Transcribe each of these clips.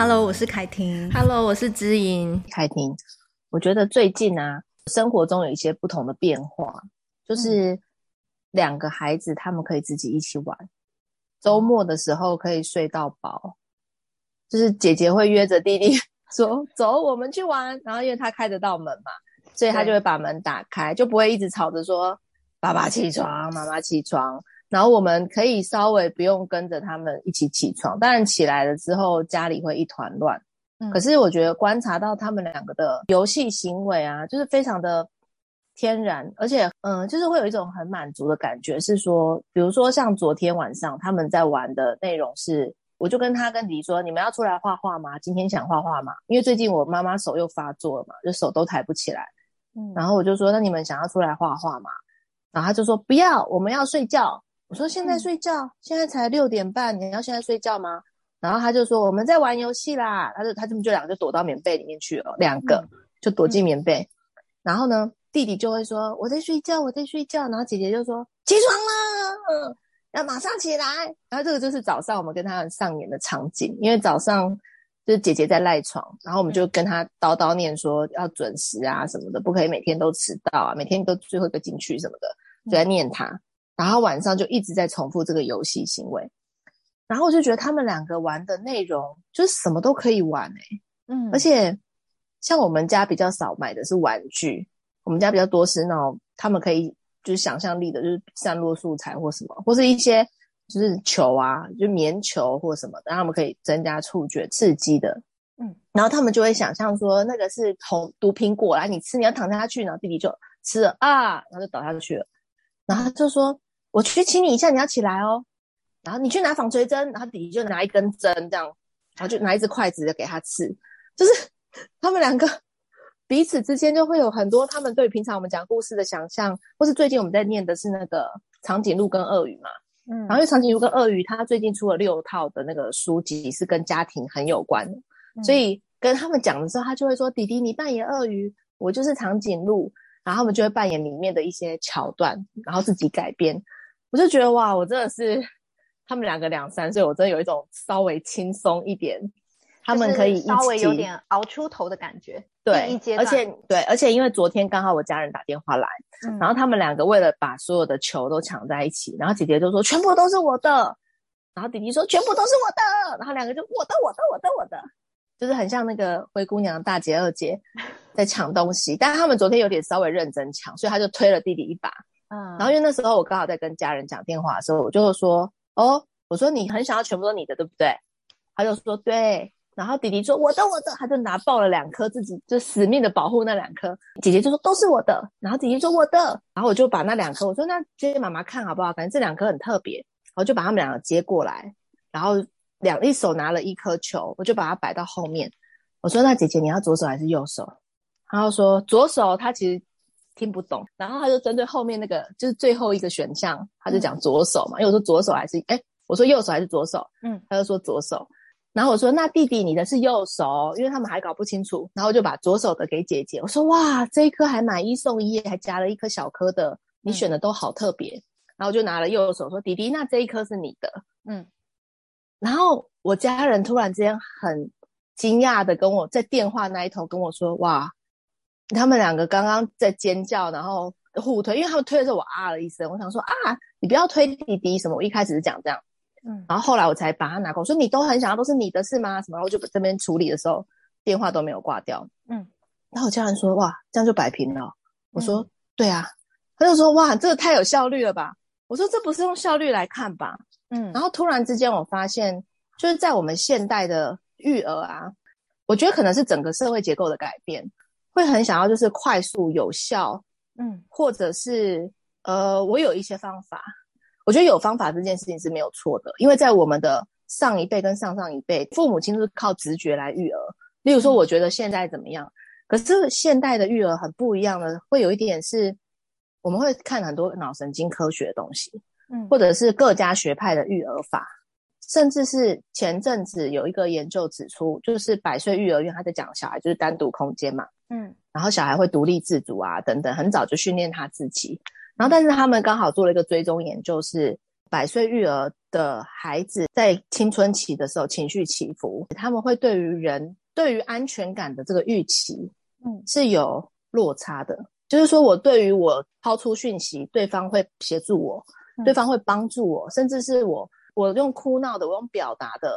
Hello，我是凯婷。Hello，我是知音。凯婷，我觉得最近啊，生活中有一些不同的变化，就是两个孩子他们可以自己一起玩，周末的时候可以睡到饱，就是姐姐会约着弟弟 说：“走，我们去玩。”然后因为他开得到门嘛，所以他就会把门打开，就不会一直吵着说：“爸爸起床，妈妈起床。”然后我们可以稍微不用跟着他们一起起床，当然起来了之后家里会一团乱。嗯，可是我觉得观察到他们两个的游戏行为啊，就是非常的天然，而且嗯，就是会有一种很满足的感觉。是说，比如说像昨天晚上他们在玩的内容是，我就跟他跟迪说：“你们要出来画画吗？今天想画画吗？因为最近我妈妈手又发作了嘛，就手都抬不起来。嗯，然后我就说：那你们想要出来画画吗？然后他就说：不要，我们要睡觉。”我说现在睡觉，嗯、现在才六点半，你要现在睡觉吗？然后他就说我们在玩游戏啦，他就他们就两个就躲到棉被里面去了，两个就躲进棉被。嗯、然后呢，弟弟就会说我在睡觉，我在睡觉。然后姐姐就说起床了，要马上起来。然后这个就是早上我们跟他们上演的场景，因为早上就是姐姐在赖床，然后我们就跟他叨叨念说要准时啊什么的，不可以每天都迟到啊，每天都最后一个进去什么的，就在念他。然后晚上就一直在重复这个游戏行为，然后我就觉得他们两个玩的内容就是什么都可以玩哎、欸、嗯，而且像我们家比较少买的是玩具，我们家比较多是那种他们可以就是想象力的，就是散落素材或什么，或是一些就是球啊，就棉球或什么的，让他们可以增加触觉刺激的，嗯，然后他们就会想象说那个是红毒苹果来你吃，你要躺下去，然后弟弟就吃了啊，然后就倒下去了，然后他就说。我去亲你一下，你要起来哦。然后你去拿纺锤针，然后弟弟就拿一根针这样，然后就拿一只筷子给他吃。就是 他们两个彼此之间就会有很多他们对平常我们讲故事的想象，或是最近我们在念的是那个长颈鹿跟鳄鱼嘛。嗯，然后因为长颈鹿跟鳄鱼，他最近出了六套的那个书籍，是跟家庭很有关的，嗯，所以跟他们讲的时候，他就会说：“弟弟，你扮演鳄鱼，我就是长颈鹿。”然后他们就会扮演里面的一些桥段，然后自己改编。我就觉得哇，我真的是他们两个两三岁，我真的有一种稍微轻松一点，他们可以稍微有点熬出头的感觉。对，而且对，而且因为昨天刚好我家人打电话来，嗯、然后他们两个为了把所有的球都抢在一起，然后姐姐就说全部都是我的，然后弟弟说全部都是我的，然后两个就我的我的我的我的，就是很像那个灰姑娘大姐二姐 在抢东西，但是他们昨天有点稍微认真抢，所以他就推了弟弟一把。嗯，然后因为那时候我刚好在跟家人讲电话的时候，我就说，哦，我说你很想要全部都你的，对不对？他就说对。然后弟弟说我的我的，他就拿抱了两颗，自己就死命的保护那两颗。姐姐就说都是我的，然后弟弟说我的，然后我就把那两颗，我说那接给妈妈看好不好？反正这两颗很特别，我就把他们两个接过来，然后两一手拿了一颗球，我就把它摆到后面。我说那姐姐你要左手还是右手？然后说左手，他其实。听不懂，然后他就针对后面那个，就是最后一个选项，他就讲左手嘛。因为我说左手还是哎，我说右手还是左手，嗯，他就说左手。然后我说那弟弟你的是右手，因为他们还搞不清楚。然后我就把左手的给姐姐，我说哇，这一颗还买一送一，还加了一颗小颗的，你选的都好特别。嗯、然后我就拿了右手说弟弟，那这一颗是你的，嗯。然后我家人突然之间很惊讶的跟我在电话那一头跟我说哇。他们两个刚刚在尖叫，然后互推，因为他们推的时候我啊了一声，我想说啊，你不要推弟弟什么。我一开始是讲这样，嗯，然后后来我才把他拿过，我说你都很想要，都是你的事吗？什么？然后我就这边处理的时候，电话都没有挂掉，嗯，然后我家人说哇，这样就摆平了。我说、嗯、对啊，他就说哇，这个太有效率了吧？我说这不是用效率来看吧？嗯，然后突然之间我发现，就是在我们现代的育儿啊，我觉得可能是整个社会结构的改变。会很想要就是快速有效，嗯，或者是呃，我有一些方法，我觉得有方法这件事情是没有错的，因为在我们的上一辈跟上上一辈，父母亲都是靠直觉来育儿。例如说，我觉得现在怎么样，可是现代的育儿很不一样的，会有一点是，我们会看很多脑神经科学的东西，嗯，或者是各家学派的育儿法。甚至是前阵子有一个研究指出，就是百岁育儿院他在讲小孩就是单独空间嘛，嗯，然后小孩会独立自主啊等等，很早就训练他自己。然后但是他们刚好做了一个追踪研究，是百岁育儿的孩子在青春期的时候情绪起伏，他们会对于人对于安全感的这个预期，嗯，是有落差的。就是说我对于我抛出讯息，对方会协助我，对方会帮助我，甚至是我我用哭闹的，我用表达的，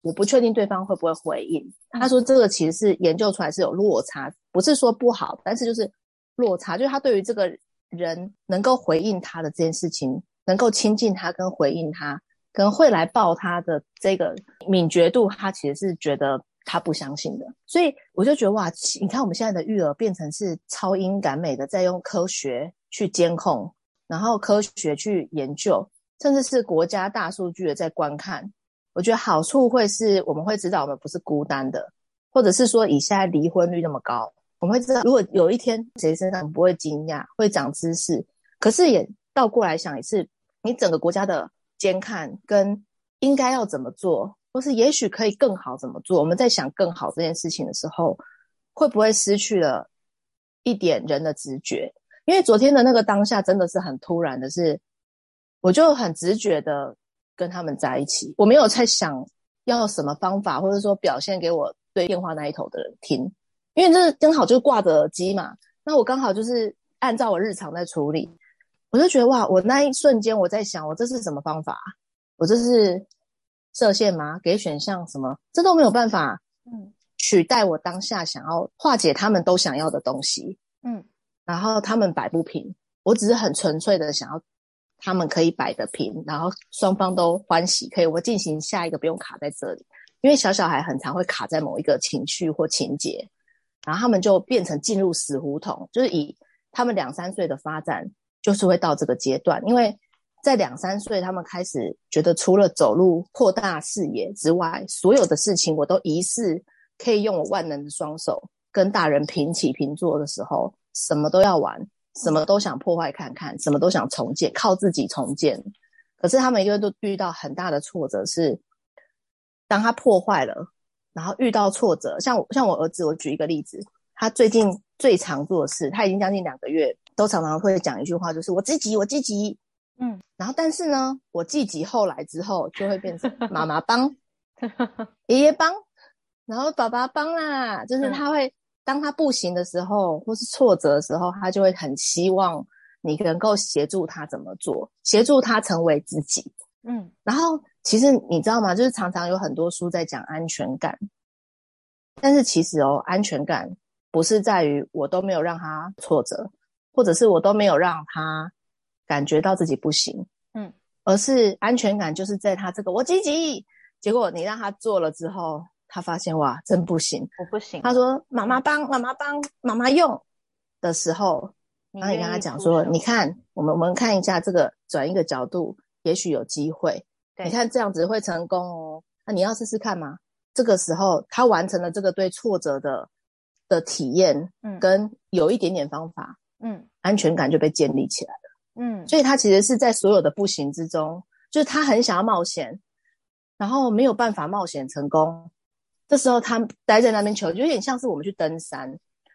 我不确定对方会不会回应。他说这个其实是研究出来是有落差，不是说不好，但是就是落差，就是他对于这个人能够回应他的这件事情，能够亲近他跟回应他，可能会来抱他的这个敏觉度，他其实是觉得他不相信的。所以我就觉得哇，你看我们现在的育儿变成是超英赶美的，在用科学去监控，然后科学去研究，甚至是国家大数据的在观看。我觉得好处会是我们会知道我们不是孤单的，或者是说以现在离婚率那么高。我们会知道，如果有一天谁身上不会惊讶，会长知识。可是也倒过来想，也是你整个国家的监看跟应该要怎么做，或是也许可以更好怎么做。我们在想更好这件事情的时候，会不会失去了一点人的直觉？因为昨天的那个当下真的是很突然的是，我就很直觉的跟他们在一起，我没有在想要什么方法，或者说表现给我对电话那一头的人听。因为这刚好就挂着耳机嘛，那我刚好就是按照我日常在处理，我就觉得哇，我那一瞬间我在想，我这是什么方法？我这是设限吗？给选项什么？这都没有办法，嗯，取代我当下想要化解他们都想要的东西，嗯，然后他们摆不平，我只是很纯粹的想要他们可以摆得平，然后双方都欢喜，可以我进行下一个不用卡在这里，因为小小孩很常会卡在某一个情绪或情节。然后他们就变成进入死胡同，就是以他们两三岁的发展，就是会到这个阶段。因为在两三岁，他们开始觉得除了走路扩大视野之外，所有的事情我都疑似可以用我万能的双手跟大人平起平坐的时候，什么都要玩，什么都想破坏看看，什么都想重建，靠自己重建。可是他们因为都遇到很大的挫折，是当他破坏了。然后遇到挫折，像我像我儿子，我举一个例子，他最近最常做的事，他已经将近两个月，都常常会讲一句话，就是我积极，我积极，嗯，然后但是呢，我积极后来之后就会变成 妈妈帮，爷爷帮，然后爸爸帮啦，就是他会当他不行的时候，或是挫折的时候，他就会很希望你能够协助他怎么做，协助他成为自己，嗯，然后。其实你知道吗？就是常常有很多书在讲安全感，但是其实哦，安全感不是在于我都没有让他挫折，或者是我都没有让他感觉到自己不行，嗯，而是安全感就是在他这个我积极，结果你让他做了之后，他发现哇，真不行，我不行。他说妈妈帮，妈妈帮，妈妈用的时候，然后你跟他讲说，你看，我们我们看一下这个，转一个角度，也许有机会。你看这样子会成功哦，那你要试试看吗？这个时候他完成了这个对挫折的的体验，嗯，跟有一点点方法，嗯，安全感就被建立起来了，嗯，所以他其实是在所有的不行之中，就是他很想要冒险，然后没有办法冒险成功，这时候他待在那边求，就有点像是我们去登山，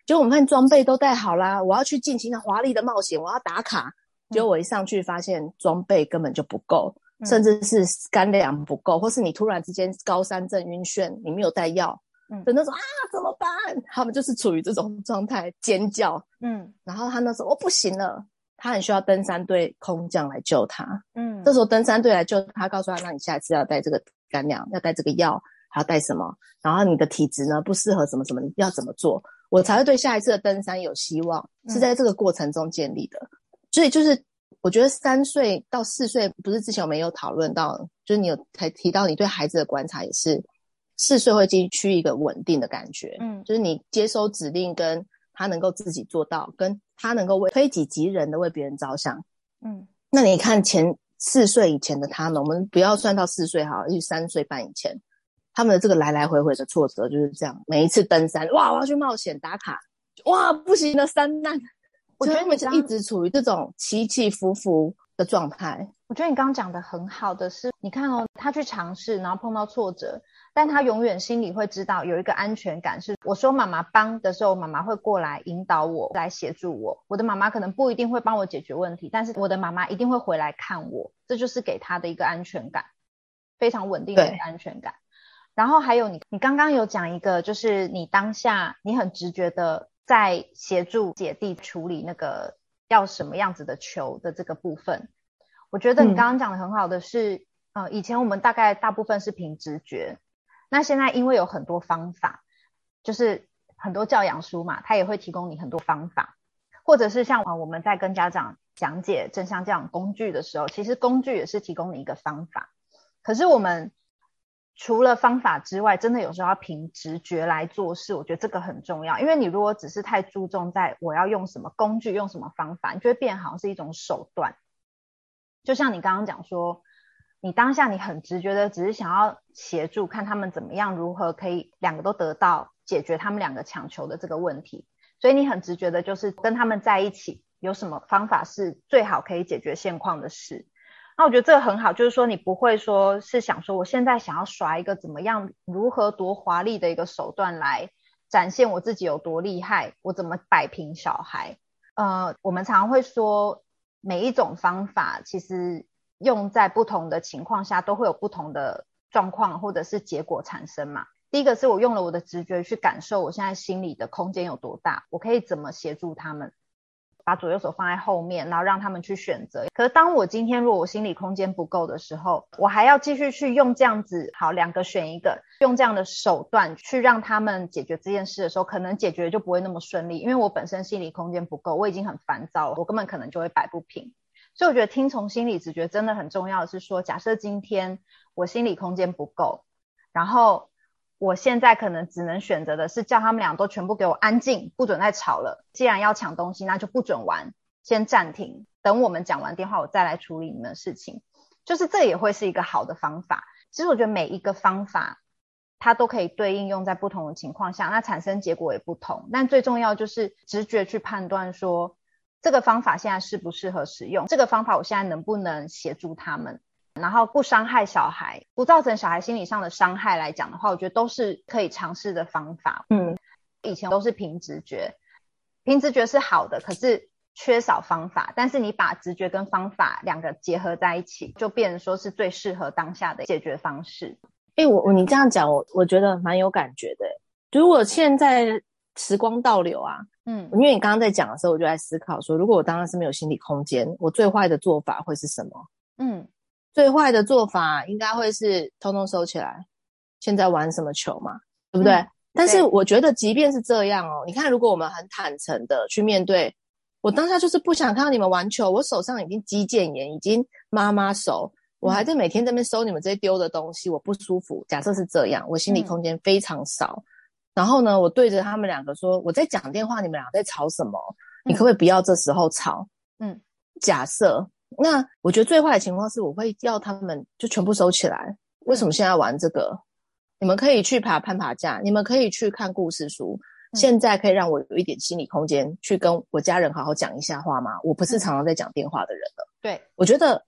结果我们看装备都带好啦，我要去进行华丽的冒险，我要打卡，结果我一上去发现装备根本就不够。甚至是干粮不够，或是你突然之间高山症晕眩，你没有带药，嗯，等那种啊怎么办？他们就是处于这种状态，尖叫，嗯，然后他那时候我不行了，他很需要登山队空降来救他，嗯，这时候登山队来救他，告诉他，那你下一次要带这个干粮，要带这个药，还要带什么？然后你的体质呢不适合什么什么，你要怎么做？我才会对下一次的登山有希望，是在这个过程中建立的，所以就是。我觉得三岁到四岁，不是之前我们有讨论到，就是你有才提到你对孩子的观察也是四岁会进去一个稳定的感觉，嗯，就是你接收指令，跟他能够自己做到，跟他能够为推己及人的为别人着想，嗯，那你看前四岁以前的他们，我们不要算到四岁哈，就三岁半以前，他们的这个来来回回的挫折就是这样，每一次登山，哇，我要去冒险打卡，哇，不行了山难。我觉得你们是一直处于这种起起伏伏的状态。我觉得你刚刚讲的很好的是，你看哦，他去尝试，然后碰到挫折，但他永远心里会知道有一个安全感，是我说妈妈帮的时候，妈妈会过来引导我，来协助我。我的妈妈可能不一定会帮我解决问题，但是我的妈妈一定会回来看我，这就是给他的一个安全感，非常稳定的安全感。然后还有你，你刚刚有讲一个，就是你当下你很直觉的在协助姐弟处理那个要什么样子的球的这个部分。我觉得你刚刚讲的很好的是，嗯、呃，以前我们大概大部分是凭直觉，那现在因为有很多方法，就是很多教养书嘛，它也会提供你很多方法，或者是像我们在跟家长讲解正向教养工具的时候，其实工具也是提供你一个方法。可是我们除了方法之外，真的有时候要凭直觉来做事，我觉得这个很重要，因为你如果只是太注重在我要用什么工具、用什么方法，你就会变好像是一种手段。就像你刚刚讲说，你当下你很直觉的，只是想要协助，看他们怎么样，如何可以两个都得到解决他们两个强求的这个问题，所以你很直觉的就是跟他们在一起，有什么方法是最好可以解决现况的事。那我觉得这个很好，就是说你不会说是想说我现在想要耍一个怎么样，如何多华丽的一个手段来展现我自己有多厉害，我怎么摆平小孩。呃，我们常常会说。每一种方法其实用在不同的情况下，都会有不同的状况或者是结果产生嘛。第一个是我用了我的直觉去感受我现在心里的空间有多大，我可以怎么协助他们。把左右手放在后面，然后让他们去选择。可是当我今天如果我心理空间不够的时候，我还要继续去用这样子，好，两个选一个，用这样的手段去让他们解决这件事的时候，可能解决就不会那么顺利，因为我本身心理空间不够，我已经很烦躁了，我根本可能就会摆不平。所以我觉得听从心理直觉真的很重要是说，假设今天我心理空间不够，然后。我现在可能只能选择的是叫他们俩都全部给我安静，不准再吵了。既然要抢东西，那就不准玩，先暂停，等我们讲完电话，我再来处理你们的事情。就是这也会是一个好的方法。其实我觉得每一个方法，它都可以对应用在不同的情况下，那产生结果也不同。但最重要就是直觉去判断说，这个方法现在适不适合使用，这个方法我现在能不能协助他们。然后不伤害小孩，不造成小孩心理上的伤害来讲的话，我觉得都是可以尝试的方法。嗯，以前都是凭直觉，凭直觉是好的，可是缺少方法。但是你把直觉跟方法两个结合在一起，就变成说是最适合当下的解决方式。哎，我我你这样讲，我我觉得蛮有感觉的。如果现在时光倒流啊，嗯，因为你刚刚在讲的时候，我就在思考说，如果我当时没有心理空间，我最坏的做法会是什么？嗯。最坏的做法应该会是通通收起来，现在玩什么球嘛，对不对？嗯、但是我觉得，即便是这样哦，你看，如果我们很坦诚的去面对，我当下就是不想看到你们玩球，我手上已经肌腱炎，已经妈妈手，我还在每天在那边收你们这些丢的东西，我不舒服。假设是这样，我心理空间非常少。嗯、然后呢，我对着他们两个说：“我在讲电话，你们俩在吵什么？你可不可以不要这时候吵？”嗯，假设。那我觉得最坏的情况是，我会要他们就全部收起来。为什么现在玩这个？你们可以去爬攀爬架，你们可以去看故事书。现在可以让我有一点心理空间，去跟我家人好好讲一下话吗？我不是常常在讲电话的人了。对，我觉得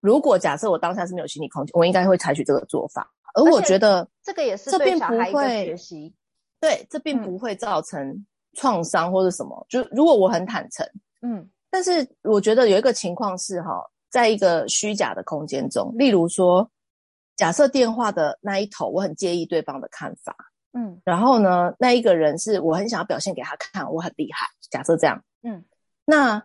如果假设我当下是没有心理空间，我应该会采取这个做法。而我觉得这个也是对小孩一个学习。对，这并不会造成创伤或者什么。就如果我很坦诚，嗯。但是我觉得有一个情况是哈，在一个虚假的空间中，例如说，假设电话的那一头我很介意对方的看法，嗯，然后呢，那一个人是我很想要表现给他看我很厉害，假设这样，嗯，那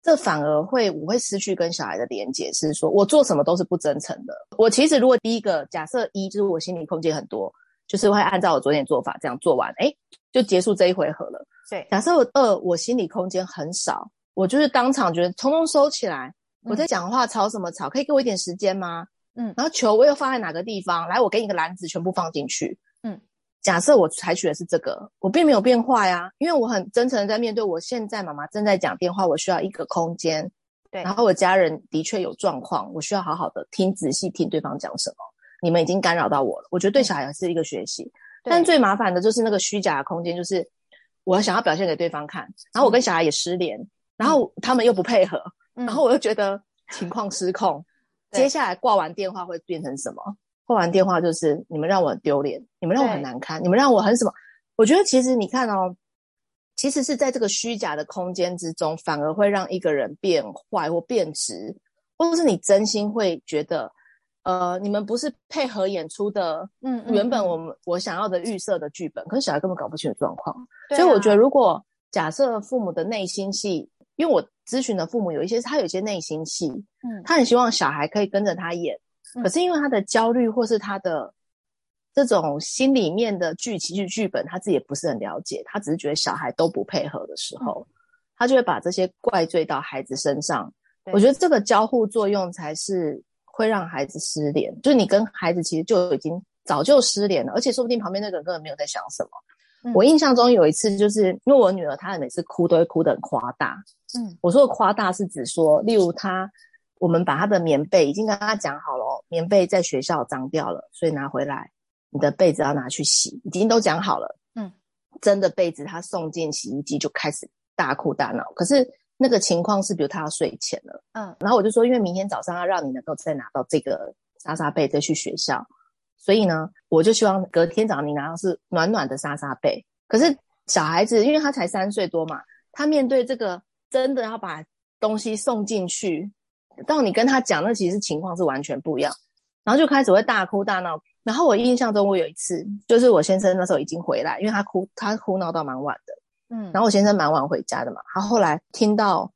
这反而会我会失去跟小孩的连接，是说我做什么都是不真诚的。我其实如果第一个假设一就是我心理空间很多，就是会按照我昨天做法这样做完，哎，就结束这一回合了。对，假设我二我心理空间很少。我就是当场觉得通通收起来，我在讲话吵什么吵？可以给我一点时间吗？嗯，然后球我又放在哪个地方？来，我给你个篮子，全部放进去。嗯，假设我采取的是这个，我并没有变坏呀，因为我很真诚的在面对。我现在妈妈正在讲电话，我需要一个空间。对，然后我家人的确有状况，我需要好好的听，仔细听对方讲什么。你们已经干扰到我了，我觉得对小孩是一个学习。但最麻烦的就是那个虚假的空间，就是我想要表现给对方看，然后我跟小孩也失联。然后他们又不配合，嗯、然后我又觉得情况失控，接下来挂完电话会变成什么？挂完电话就是你们让我很丢脸，你们让我很难堪，你们让我很什么？我觉得其实你看哦，其实是在这个虚假的空间之中，反而会让一个人变坏或变直，或者是你真心会觉得。呃，你们不是配合演出的，嗯，原本我们、嗯、我想要的预设的剧本，可是小孩根本搞不清楚状况，啊、所以我觉得，如果假设父母的内心戏，因为我咨询的父母有一些，他有一些内心戏，嗯，他很希望小孩可以跟着他演，嗯、可是因为他的焦虑或是他的这种心里面的剧情剧剧本，他自己也不是很了解，他只是觉得小孩都不配合的时候，嗯、他就会把这些怪罪到孩子身上。我觉得这个交互作用才是。会让孩子失联，就是你跟孩子其实就已经早就失联了，而且说不定旁边那个人根本没有在想什么。嗯、我印象中有一次，就是因为我女儿她每次哭都会哭得很夸大。嗯，我说的夸大是指说，例如他，我们把他的棉被已经跟他讲好了，棉被在学校脏掉了，所以拿回来，你的被子要拿去洗，已经都讲好了。嗯，真的被子他送进洗衣机就开始大哭大闹，可是。那个情况是，比如他要睡前了，嗯，然后我就说，因为明天早上要让你能够再拿到这个莎莎被再去学校，所以呢，我就希望隔天早上你拿到是暖暖的莎莎被。可是小孩子，因为他才三岁多嘛，他面对这个真的要把东西送进去，到你跟他讲，那其实情况是完全不一样，然后就开始会大哭大闹。然后我印象中，我有一次就是我先生那时候已经回来，因为他哭，他哭闹到蛮晚的。嗯，然后我先生蛮晚回家的嘛，他后来听到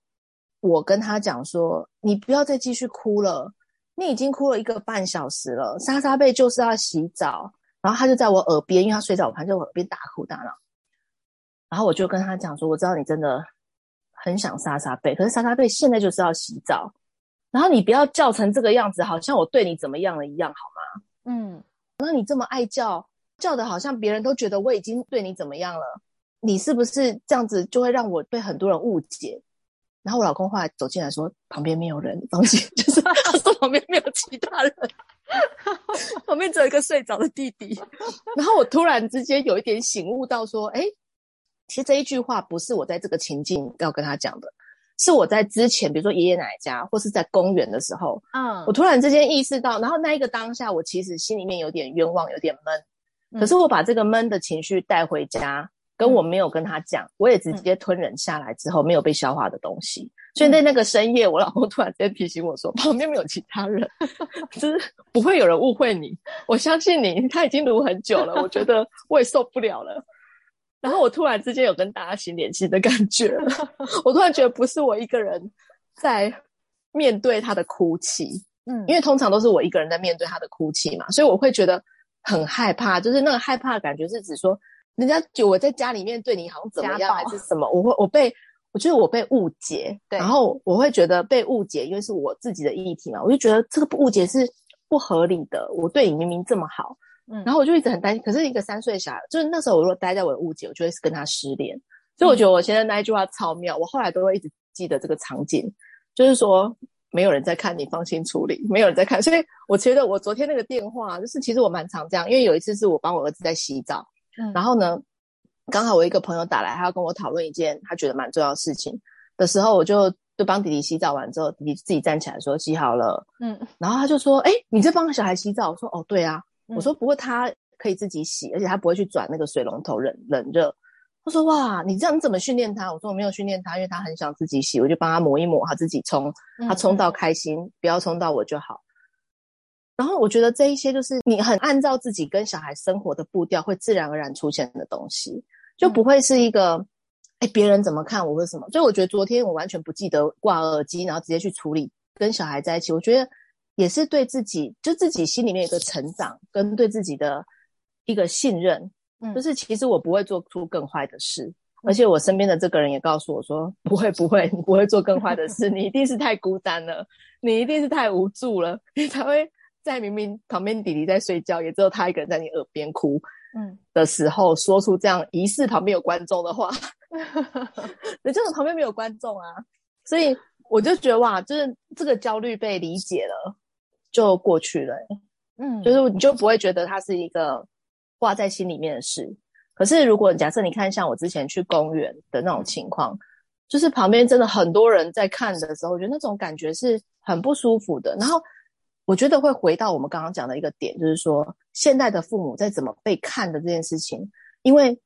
我跟他讲说：“你不要再继续哭了，你已经哭了一个半小时了，莎莎贝就是要洗澡。”然后他就在我耳边，因为他睡在我旁边，就我耳边大哭大闹。然后我就跟他讲说：“我知道你真的很想莎莎贝，可是莎莎贝现在就是要洗澡，然后你不要叫成这个样子，好像我对你怎么样了一样，好吗？”嗯，那你这么爱叫，叫的好像别人都觉得我已经对你怎么样了。你是不是这样子就会让我被很多人误解？然后我老公后来走进来说：“旁边没有人，放心，就是他说旁边没有其他人，旁边只有一个睡着的弟弟。”然后我突然之间有一点醒悟到说：“哎，其实这一句话不是我在这个情境要跟他讲的，是我在之前，比如说爷爷奶奶家或是在公园的时候，嗯，我突然之间意识到，然后那一个当下，我其实心里面有点冤枉，有点闷，可是我把这个闷的情绪带回家。”跟我没有跟他讲，我也直接吞忍下来之后，没有被消化的东西。嗯、所以在那个深夜，我老公突然间提醒我说：“旁边没有其他人，就是不会有人误会你。我相信你，他已经录很久了，我觉得我也受不了了。”然后我突然之间有跟大家心连心的感觉，我突然觉得不是我一个人在面对他的哭泣，嗯，因为通常都是我一个人在面对他的哭泣嘛，所以我会觉得很害怕，就是那个害怕的感觉是指说。人家就我在家里面对你好像怎么样暴还是什么，我会我被我觉得我被误解，对，然后我会觉得被误解，因为是我自己的议题嘛，我就觉得这个误解是不合理的。我对你明明这么好，嗯，然后我就一直很担心。可是一个三岁小孩，就是那时候我如果待在我的误解，我就会跟他失联。所以我觉得我现在那一句话超妙，我后来都会一直记得这个场景，就是说没有人在看你，放心处理，没有人在看。所以我觉得我昨天那个电话，就是其实我蛮常这样，因为有一次是我帮我儿子在洗澡。然后呢，刚好我一个朋友打来，他要跟我讨论一件他觉得蛮重要的事情的时候，我就就帮弟弟洗澡完之后，弟弟自己站起来说洗好了，嗯，然后他就说，哎，你在帮小孩洗澡？我说，哦，对啊，嗯、我说不过他可以自己洗，而且他不会去转那个水龙头冷冷热。他说，哇，你这样你怎么训练他？我说我没有训练他，因为他很想自己洗，我就帮他抹一抹，他自己冲，他冲到开心，嗯、不要冲到我就好。然后我觉得这一些就是你很按照自己跟小孩生活的步调，会自然而然出现的东西，就不会是一个，哎，别人怎么看我或什么。所以我觉得昨天我完全不记得挂耳机，然后直接去处理跟小孩在一起。我觉得也是对自己，就自己心里面有一个成长，跟对自己的一个信任。嗯，就是其实我不会做出更坏的事，而且我身边的这个人也告诉我说，不会不会，你不会做更坏的事，你一定是太孤单了，你一定是太无助了，你才会。在明明旁边弟弟在睡觉，也只有他一个人在你耳边哭，嗯，的时候说出这样疑似旁边有观众的话，你这种旁边没有观众啊，所以我就觉得哇，就是这个焦虑被理解了，就过去了，嗯，就是你就不会觉得它是一个挂在心里面的事。可是如果假设你看像我之前去公园的那种情况，就是旁边真的很多人在看的时候，我觉得那种感觉是很不舒服的。然后我觉得会回到我们刚刚讲的一个点，就是说现在的父母在怎么被看的这件事情，因为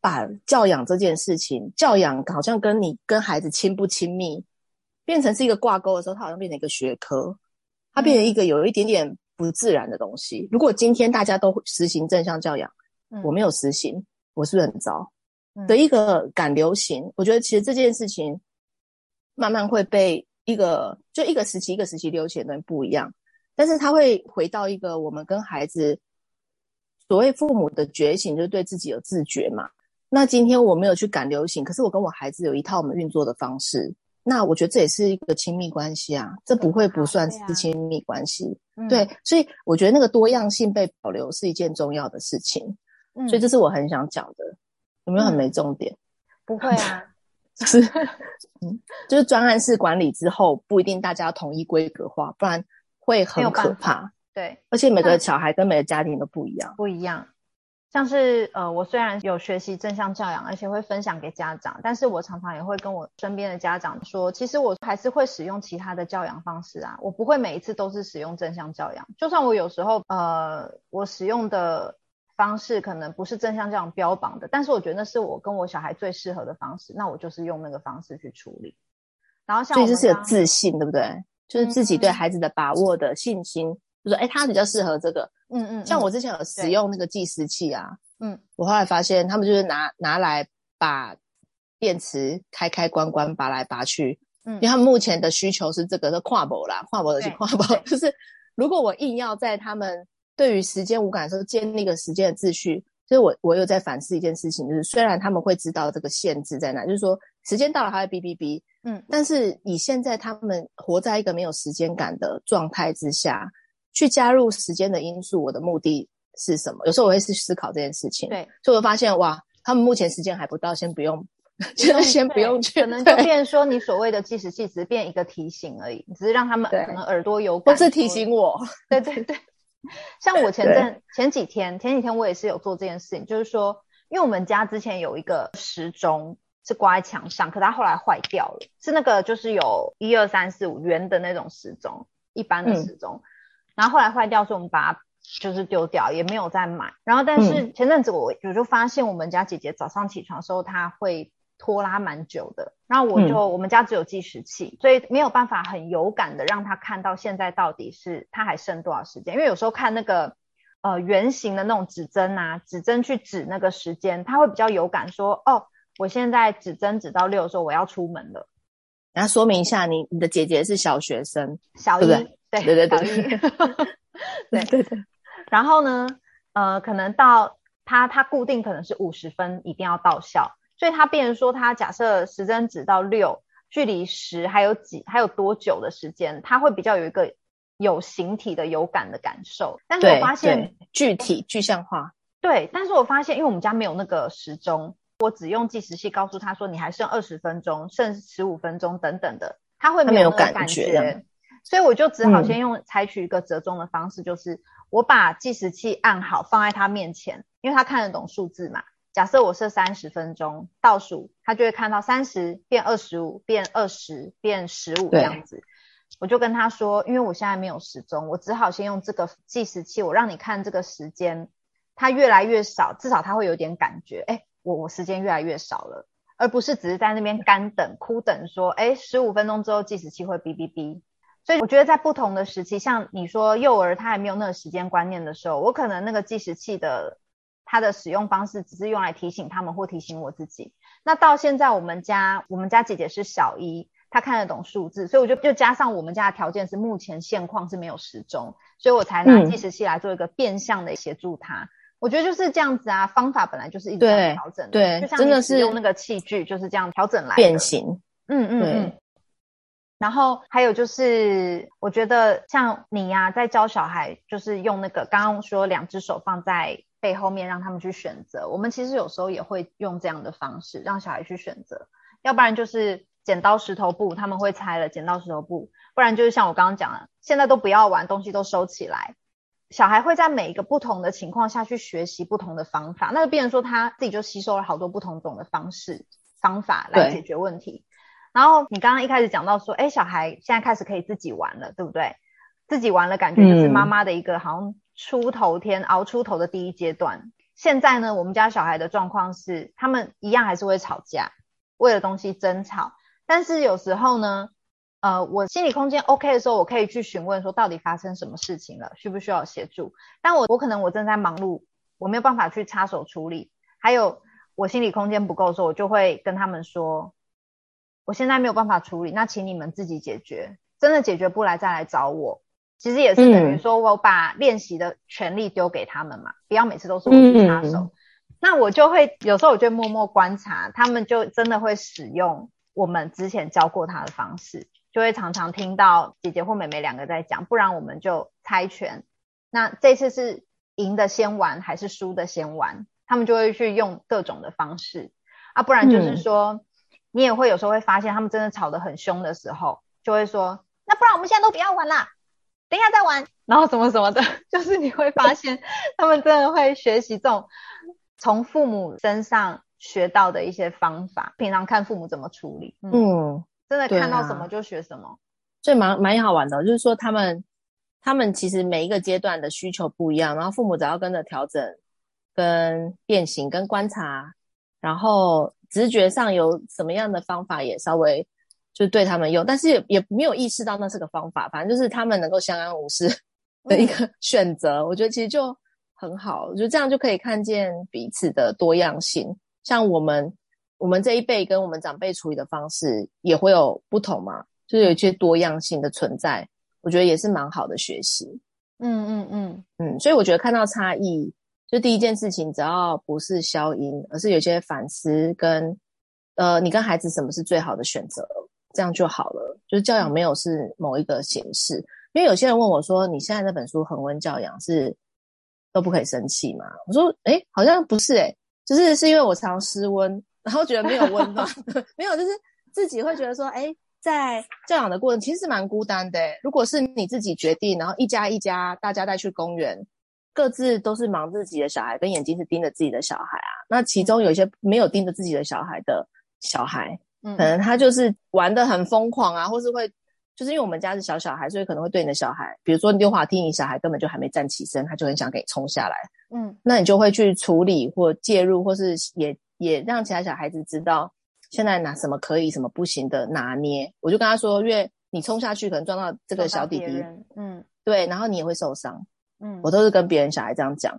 把教养这件事情，教养好像跟你跟孩子亲不亲密，变成是一个挂钩的时候，它好像变成一个学科，它变成一个有一点点不自然的东西。如果今天大家都实行正向教养，我没有实行，我是不是很糟？的一个赶流行，我觉得其实这件事情慢慢会被一个就一个时期一个时期流行的不一样，但是它会回到一个我们跟孩子所谓父母的觉醒，就是对自己有自觉嘛。那今天我没有去赶流行，可是我跟我孩子有一套我们运作的方式，那我觉得这也是一个亲密关系啊，这不会不算是亲密关系。对，所以我觉得那个多样性被保留是一件重要的事情。所以这是我很想讲的。有没有很没重点？嗯、不会啊，就是，嗯，就是专案式管理之后，不一定大家统一规格化，不然会很可怕。对，而且每个小孩跟每个家庭都不一样，不一样。像是呃，我虽然有学习正向教养，而且会分享给家长，但是我常常也会跟我身边的家长说，其实我还是会使用其他的教养方式啊，我不会每一次都是使用正向教养，就算我有时候呃，我使用的。方式可能不是正向这样标榜的，但是我觉得那是我跟我小孩最适合的方式，那我就是用那个方式去处理。然后像我，所以就是有自信，对不对？就是自己对孩子的把握的信心，嗯、就说哎，他比较适合这个。嗯嗯。像我之前有使用那个计时器啊，嗯，我后来发现他们就是拿拿来把电池开开关关拔来拔去，嗯，因为他们目前的需求是这个，是跨博啦，跨博的是跨博，就是如果我硬要在他们。对于时间无感的时候，建立一个时间的秩序。所以我我有在反思一件事情，就是虽然他们会知道这个限制在哪，就是说时间到了他会哔哔哔，嗯，但是以现在他们活在一个没有时间感的状态之下，去加入时间的因素，我的目的是什么？有时候我会去思考这件事情。对，所以我发现哇，他们目前时间还不到，先不用，就 先不用去，可能就变说你所谓的计时器只是变一个提醒而已，只是让他们可能耳朵有感，不是提醒我。对对对。像我前阵前几天前几天我也是有做这件事情，就是说，因为我们家之前有一个时钟是挂在墙上，可它后来坏掉了，是那个就是有一二三四五圆的那种时钟，一般的时钟，嗯、然后后来坏掉，所以我们把它就是丢掉，也没有再买。然后但是前阵子我我就发现我们家姐姐早上起床的时候，她会。拖拉蛮久的，然后我就、嗯、我们家只有计时器，所以没有办法很有感的让他看到现在到底是他还剩多少时间。因为有时候看那个呃圆形的那种指针啊，指针去指那个时间，他会比较有感说，说哦，我现在指针指到六的时候我要出门了。然后说明一下你，你你的姐姐是小学生，小一，对对对对对对 对对。然后呢，呃，可能到他他固定可能是五十分一定要到校。所以他变成说，他假设时针指到六，距离十还有几，还有多久的时间，他会比较有一个有形体的有感的感受。但是我发现具体具象化。对，但是我发现，因为我们家没有那个时钟，我只用计时器告诉他说，你还剩二十分钟，剩十五分钟等等的，他会没有感觉。所以我就只好先用采取一个折中的方式，嗯、就是我把计时器按好放在他面前，因为他看得懂数字嘛。假设我设三十分钟倒数，他就会看到三十变二十五变二十变十五这样子。我就跟他说，因为我现在没有时钟，我只好先用这个计时器，我让你看这个时间，它越来越少，至少他会有点感觉，哎，我我时间越来越少了，而不是只是在那边干等哭等说，哎，十五分钟之后计时器会哔哔哔。所以我觉得在不同的时期，像你说幼儿他还没有那个时间观念的时候，我可能那个计时器的。它的使用方式只是用来提醒他们或提醒我自己。那到现在我们家，我们家姐姐是小一，她看得懂数字，所以我就就加上我们家的条件是目前现况是没有时钟，所以我才拿计时器来做一个变相的协助她。嗯、我觉得就是这样子啊，方法本来就是一直在调整的，对，就像真的是用那个器具就是这样调整来的变形。嗯嗯嗯。然后还有就是，我觉得像你呀、啊，在教小孩，就是用那个刚刚说两只手放在。背后面让他们去选择，我们其实有时候也会用这样的方式让小孩去选择，要不然就是剪刀石头布，他们会猜了剪刀石头布，不然就是像我刚刚讲的，现在都不要玩，东西都收起来。小孩会在每一个不同的情况下去学习不同的方法，那就变成说他自己就吸收了好多不同种的方式方法来解决问题。然后你刚刚一开始讲到说，哎，小孩现在开始可以自己玩了，对不对？自己玩了，感觉就是妈妈的一个好像出头天、嗯、熬出头的第一阶段。现在呢，我们家小孩的状况是，他们一样还是会吵架，为了东西争吵。但是有时候呢，呃，我心理空间 OK 的时候，我可以去询问说，到底发生什么事情了，需不需要协助？但我我可能我正在忙碌，我没有办法去插手处理。还有我心理空间不够的时候，我就会跟他们说，我现在没有办法处理，那请你们自己解决。真的解决不来再来找我。其实也是等于说，我把练习的权利丢给他们嘛，嗯、不要每次都是我去插手。嗯、那我就会有时候我就默默观察，他们就真的会使用我们之前教过他的方式，就会常常听到姐姐或妹妹两个在讲，不然我们就猜拳。那这次是赢的先玩还是输的先玩？他们就会去用各种的方式啊，不然就是说，嗯、你也会有时候会发现他们真的吵得很凶的时候，就会说，那不然我们现在都不要玩啦。等一下再玩，然后什么什么的，就是你会发现他们真的会学习这种从父母身上学到的一些方法，平常看父母怎么处理，嗯，嗯真的看到什么就学什么，所以蛮蛮好玩的。就是说他们他们其实每一个阶段的需求不一样，然后父母只要跟着调整、跟变形、跟观察，然后直觉上有什么样的方法也稍微。就对他们用，但是也也没有意识到那是个方法，反正就是他们能够相安无事的一个 选择。嗯、我觉得其实就很好，我觉得这样就可以看见彼此的多样性。像我们我们这一辈跟我们长辈处理的方式也会有不同嘛，就是有一些多样性的存在，我觉得也是蛮好的学习。嗯嗯嗯嗯，所以我觉得看到差异，就第一件事情，只要不是消音，而是有些反思跟呃，你跟孩子什么是最好的选择。这样就好了，就是教养没有是某一个形式，因为有些人问我说：“你现在那本书恒温教养是都不可以生气吗？”我说：“诶，好像不是哎，就是是因为我常失温，然后觉得没有温暖，没有，就是自己会觉得说，诶，在教养的过程其实是蛮孤单的。如果是你自己决定，然后一家一家大家带去公园，各自都是忙自己的小孩，跟眼睛是盯着自己的小孩啊。那其中有一些没有盯着自己的小孩的小孩。”可能他就是玩的很疯狂啊，或是会，就是因为我们家是小小孩，所以可能会对你的小孩，比如说溜滑梯，你小孩根本就还没站起身，他就很想给你冲下来，嗯，那你就会去处理或介入，或是也也让其他小孩子知道现在拿什么可以，什么不行的拿捏。我就跟他说，因为你冲下去可能撞到这个小弟弟，嗯，对，然后你也会受伤，嗯，我都是跟别人小孩这样讲。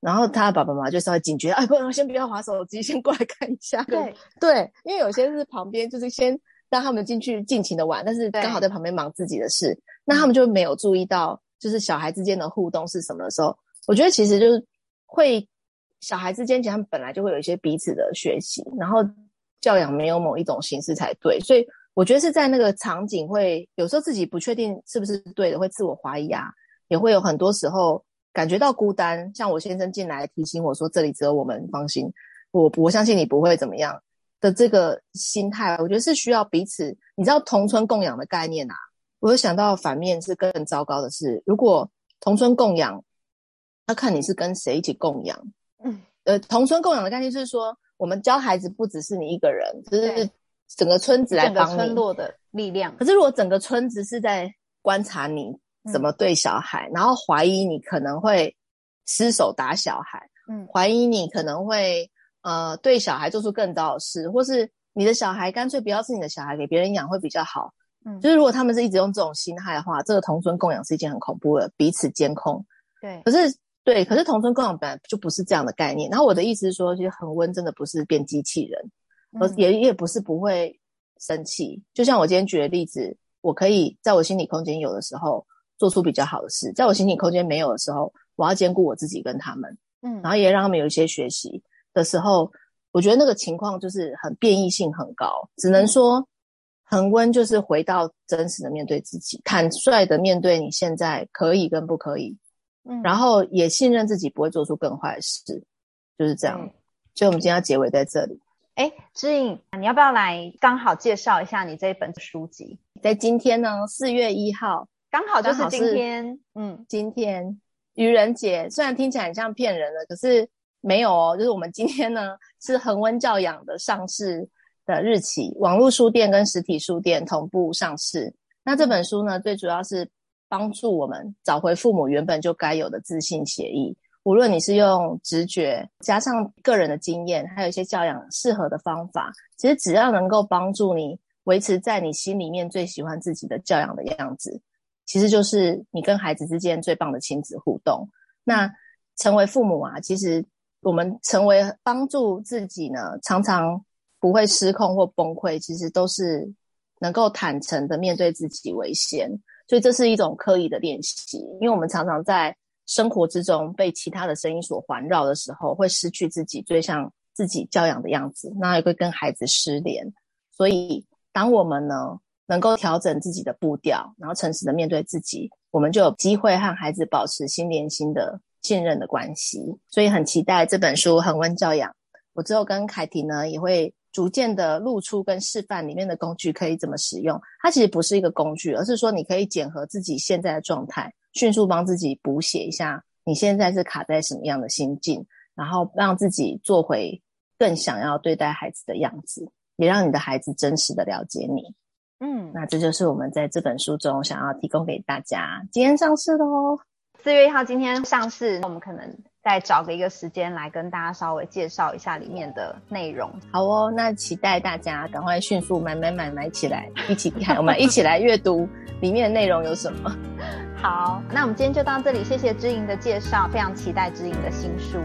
然后他的爸爸妈妈就稍微警觉，哎，不能先不要划手机，先过来看一下。对对，因为有些是旁边，就是先让他们进去尽情的玩，但是刚好在旁边忙自己的事，那他们就没有注意到，就是小孩之间的互动是什么的时候，我觉得其实就是会小孩之间，其实他们本来就会有一些彼此的学习，然后教养没有某一种形式才对，所以我觉得是在那个场景会有时候自己不确定是不是对的，会自我怀疑啊，也会有很多时候。感觉到孤单，像我先生进来提醒我说：“这里只有我们，放心，我我相信你不会怎么样的这个心态，我觉得是需要彼此。你知道同村共养的概念啊？我有想到反面是更糟糕的是，如果同村共养，要看你是跟谁一起共养。嗯，呃，同村共养的概念就是说，我们教孩子不只是你一个人，就是整个村子来帮你，整个村落的力量。可是如果整个村子是在观察你。怎么对小孩，嗯、然后怀疑你可能会失手打小孩，嗯，怀疑你可能会呃对小孩做出更糟的事，或是你的小孩干脆不要是你的小孩，给别人养会比较好，嗯，就是如果他们是一直用这种心态的话，这个同村供养是一件很恐怖的彼此监控，对，可是对，可是同村供养本来就不是这样的概念。然后我的意思是说，其实恒温真的不是变机器人，而、嗯、也也不是不会生气，就像我今天举的例子，我可以在我心理空间有的时候。做出比较好的事，在我心理空间没有的时候，我要兼顾我自己跟他们，嗯，然后也让他们有一些学习的时候，我觉得那个情况就是很变异性很高，只能说恒温就是回到真实的面对自己，坦率的面对你现在可以跟不可以，嗯，然后也信任自己不会做出更坏的事，就是这样。嗯，所以我们今天要结尾在这里。哎，知颖，你要不要来刚好介绍一下你这一本书籍？在今天呢，四月一号。刚好就是今天，嗯，今天愚人节，虽然听起来很像骗人的，可是没有哦。就是我们今天呢是恒温教养的上市的日期，网络书店跟实体书店同步上市。那这本书呢，最主要是帮助我们找回父母原本就该有的自信协议。无论你是用直觉加上个人的经验，还有一些教养适合的方法，其实只要能够帮助你维持在你心里面最喜欢自己的教养的样子，其实就是你跟孩子之间最棒的亲子互动。那成为父母啊，其实我们成为帮助自己呢，常常不会失控或崩溃，其实都是能够坦诚的面对自己为先。所以这是一种刻意的练习，因为我们常常在。生活之中被其他的声音所环绕的时候，会失去自己最像自己教养的样子，那也会跟孩子失联。所以，当我们呢能够调整自己的步调，然后诚实的面对自己，我们就有机会和孩子保持心连心的信任的关系。所以，很期待这本书《恒温教养》，我之后跟凯婷呢也会逐渐的露出跟示范里面的工具可以怎么使用。它其实不是一个工具，而是说你可以检核自己现在的状态。迅速帮自己补写一下，你现在是卡在什么样的心境，然后让自己做回更想要对待孩子的样子，也让你的孩子真实的了解你。嗯，那这就是我们在这本书中想要提供给大家。今天上市喽，四月一号今天上市，我们可能再找个一个时间来跟大家稍微介绍一下里面的内容。好哦，那期待大家赶快迅速买买买买起来，一起看，我们一起来阅读里面的内容有什么。好，那我们今天就到这里，谢谢知莹的介绍，非常期待知莹的新书。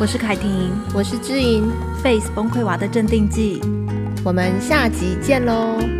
我是凯婷，我是知莹，Face 崩溃娃的镇定剂，我们下集见喽。